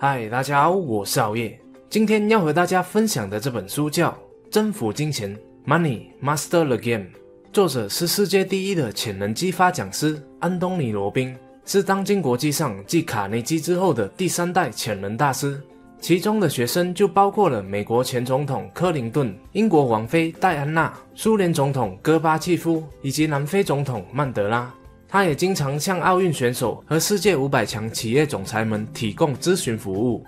嗨，大家好，我是熬夜。今天要和大家分享的这本书叫《征服金钱》（Money Master the Game），作者是世界第一的潜能激发讲师安东尼·罗宾，是当今国际上继卡内基之后的第三代潜能大师。其中的学生就包括了美国前总统克林顿、英国王妃戴安娜、苏联总统戈巴契夫以及南非总统曼德拉。他也经常向奥运选手和世界五百强企业总裁们提供咨询服务。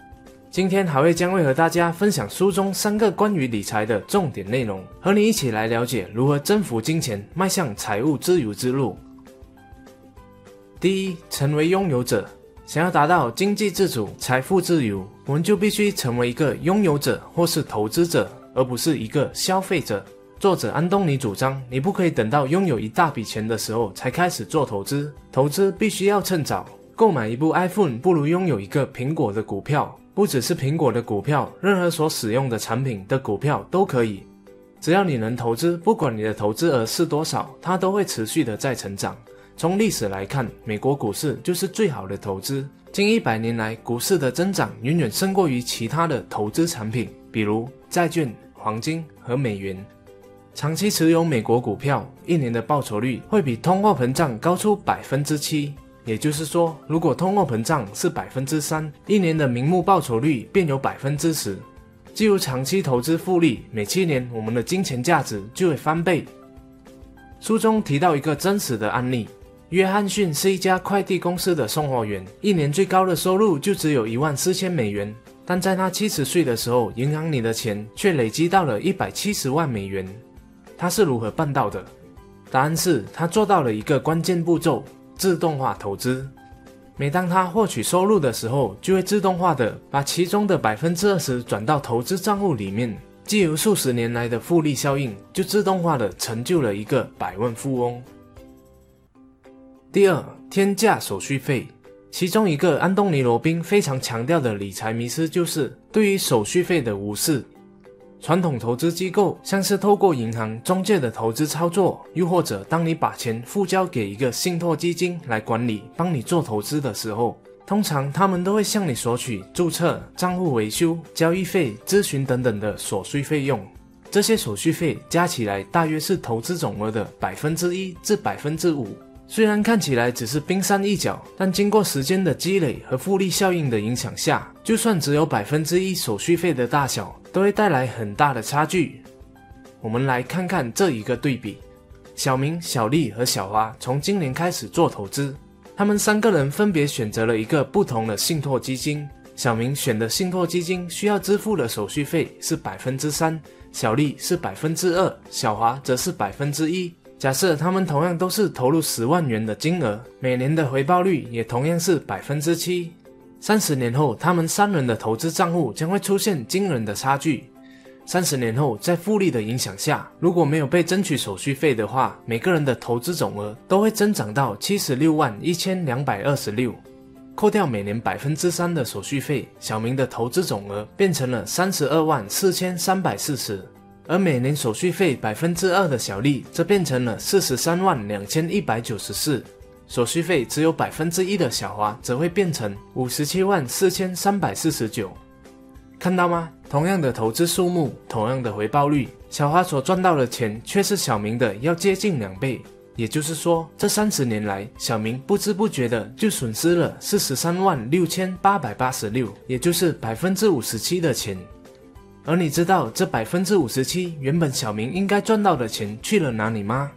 今天，海威将会和大家分享书中三个关于理财的重点内容，和你一起来了解如何征服金钱，迈向财务自由之路。第一，成为拥有者。想要达到经济自主、财富自由，我们就必须成为一个拥有者或是投资者，而不是一个消费者。作者安东尼主张，你不可以等到拥有一大笔钱的时候才开始做投资，投资必须要趁早。购买一部 iPhone 不如拥有一个苹果的股票，不只是苹果的股票，任何所使用的产品的股票都可以。只要你能投资，不管你的投资额是多少，它都会持续的在成长。从历史来看，美国股市就是最好的投资。近一百年来，股市的增长远远胜过于其他的投资产品，比如债券、黄金和美元。长期持有美国股票，一年的报酬率会比通货膨胀高出百分之七。也就是说，如果通货膨胀是百分之三，一年的名目报酬率便有百分之十。既有长期投资复利，每七年我们的金钱价值就会翻倍。书中提到一个真实的案例：约翰逊是一家快递公司的送货员，一年最高的收入就只有一万四千美元。但在他七十岁的时候，银行里的钱却累积到了一百七十万美元。他是如何办到的？答案是他做到了一个关键步骤：自动化投资。每当他获取收入的时候，就会自动化的把其中的百分之二十转到投资账户里面。既有数十年来的复利效应，就自动化的成就了一个百万富翁。第二，天价手续费。其中一个安东尼·罗宾非常强调的理财迷思，就是对于手续费的无视。传统投资机构像是透过银行中介的投资操作，又或者当你把钱付交给一个信托基金来管理，帮你做投资的时候，通常他们都会向你索取注册、账户维修、交易费、咨询等等的所需费用。这些手续费加起来大约是投资总额的百分之一至百分之五。虽然看起来只是冰山一角，但经过时间的积累和复利效应的影响下，就算只有百分之一手续费的大小，都会带来很大的差距。我们来看看这一个对比：小明、小丽和小花从今年开始做投资，他们三个人分别选择了一个不同的信托基金。小明选的信托基金需要支付的手续费是百分之三，小丽是百分之二，小华则是百分之一。假设他们同样都是投入十万元的金额，每年的回报率也同样是百分之七。三十年后，他们三人的投资账户将会出现惊人的差距。三十年后，在复利的影响下，如果没有被争取手续费的话，每个人的投资总额都会增长到七十六万一千两百二十六。扣掉每年百分之三的手续费，小明的投资总额变成了三十二万四千三百四十。而每年手续费百分之二的小丽，则变成了四十三万两千一百九十四；手续费只有百分之一的小华，则会变成五十七万四千三百四十九。看到吗？同样的投资数目，同样的回报率，小华所赚到的钱却是小明的要接近两倍。也就是说，这三十年来，小明不知不觉的就损失了四十三万六千八百八十六，也就是百分之五十七的钱。而你知道这百分之五十七原本小明应该赚到的钱去了哪里吗？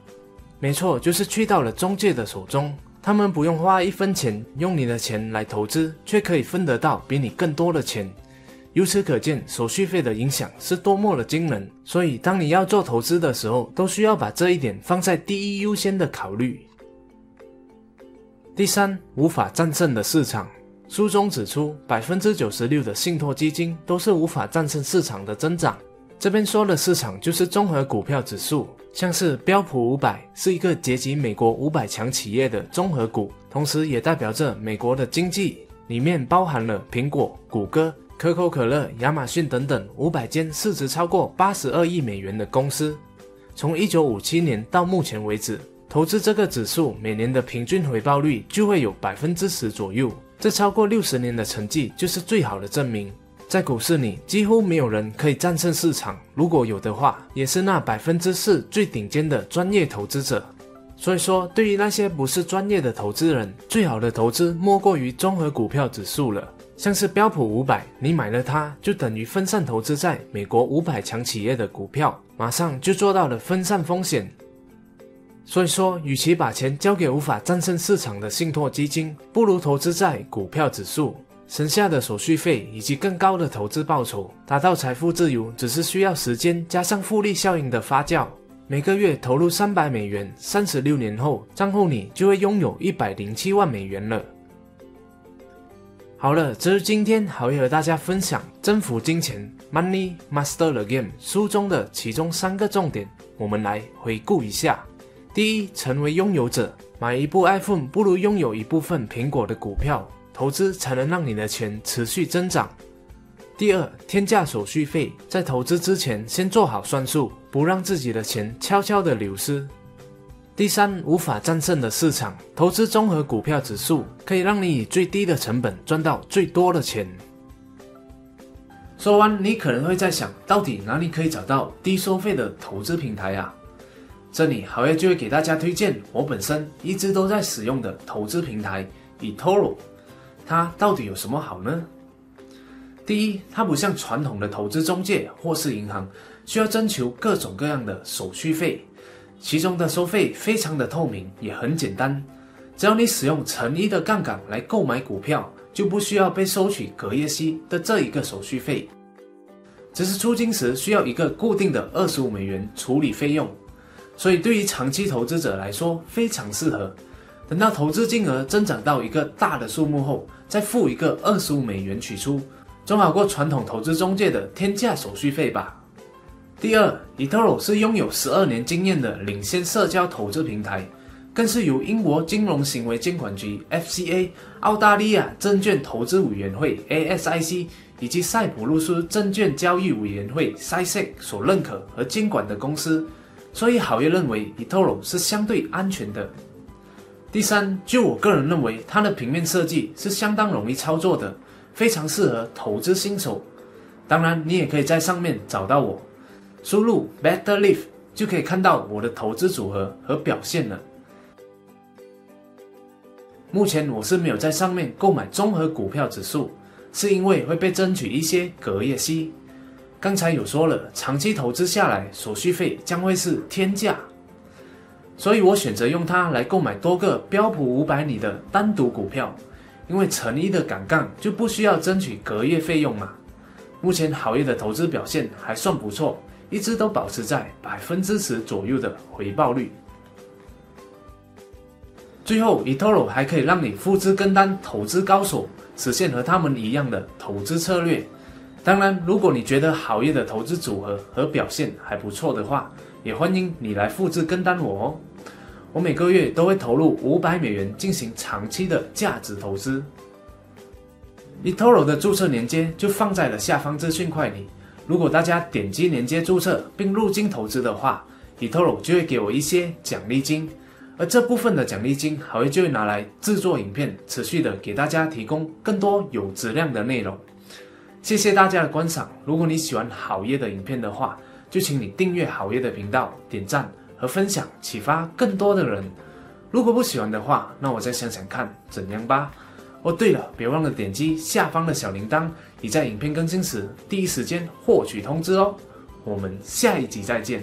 没错，就是去到了中介的手中。他们不用花一分钱，用你的钱来投资，却可以分得到比你更多的钱。由此可见，手续费的影响是多么的惊人。所以，当你要做投资的时候，都需要把这一点放在第一优先的考虑。第三，无法战胜的市场。书中指出，百分之九十六的信托基金都是无法战胜市场的增长。这边说的市场就是综合股票指数，像是标普五百是一个结集美国五百强企业的综合股，同时也代表着美国的经济，里面包含了苹果、谷歌、可口可乐、亚马逊等等五百间市值超过八十二亿美元的公司。从一九五七年到目前为止。投资这个指数每年的平均回报率就会有百分之十左右，这超过六十年的成绩就是最好的证明。在股市里，几乎没有人可以战胜市场，如果有的话，也是那百分之四最顶尖的专业投资者。所以说，对于那些不是专业的投资人，最好的投资莫过于综合股票指数了。像是标普五百，你买了它，就等于分散投资在美国五百强企业的股票，马上就做到了分散风险。所以说，与其把钱交给无法战胜市场的信托基金，不如投资在股票指数，省下的手续费以及更高的投资报酬，达到财富自由只是需要时间加上复利效应的发酵。每个月投入三百美元，三十六年后，账户里就会拥有一百零七万美元了。好了，这是今天好友和大家分享《征服金钱 Money Master the Game》书中的其中三个重点，我们来回顾一下。第一，成为拥有者，买一部 iPhone 不如拥有一部分苹果的股票，投资才能让你的钱持续增长。第二，天价手续费，在投资之前先做好算术，不让自己的钱悄悄的流失。第三，无法战胜的市场，投资综合股票指数可以让你以最低的成本赚到最多的钱。说完，你可能会在想，到底哪里可以找到低收费的投资平台啊？这里好业就会给大家推荐我本身一直都在使用的投资平台 eToro。它到底有什么好呢？第一，它不像传统的投资中介或是银行，需要征求各种各样的手续费。其中的收费非常的透明，也很简单。只要你使用成一的杠杆来购买股票，就不需要被收取隔夜息的这一个手续费。只是出金时需要一个固定的二十五美元处理费用，所以对于长期投资者来说非常适合。等到投资金额增长到一个大的数目后，再付一个二十五美元取出，总好过传统投资中介的天价手续费吧。第二，eToro 是拥有十二年经验的领先社交投资平台，更是由英国金融行为监管局 FCA、澳大利亚证券投资委员会 ASIC 以及塞浦路斯证券交易委员会 SIC 所认可和监管的公司，所以好业认为 eToro 是相对安全的。第三，就我个人认为，它的平面设计是相当容易操作的，非常适合投资新手。当然，你也可以在上面找到我。输入 Better Live 就可以看到我的投资组合和表现了。目前我是没有在上面购买综合股票指数，是因为会被争取一些隔夜息。刚才有说了，长期投资下来手续费将会是天价，所以我选择用它来购买多个标普五百里的单独股票，因为成一的杆杠就不需要争取隔夜费用嘛。目前好业的投资表现还算不错。一直都保持在百分之十左右的回报率。最后，eToro 还可以让你复制跟单投资高手，实现和他们一样的投资策略。当然，如果你觉得好业的投资组合和表现还不错的话，也欢迎你来复制跟单我哦。我每个月都会投入五百美元进行长期的价值投资。eToro 的注册链接就放在了下方资讯块里。如果大家点击连接注册并入金投资的话，eToro 就会给我一些奖励金，而这部分的奖励金还会就会拿来制作影片，持续的给大家提供更多有质量的内容。谢谢大家的观赏。如果你喜欢好业的影片的话，就请你订阅好业的频道，点赞和分享，启发更多的人。如果不喜欢的话，那我再想想看怎样吧。哦，对了，别忘了点击下方的小铃铛，以在影片更新时第一时间获取通知哦。我们下一集再见。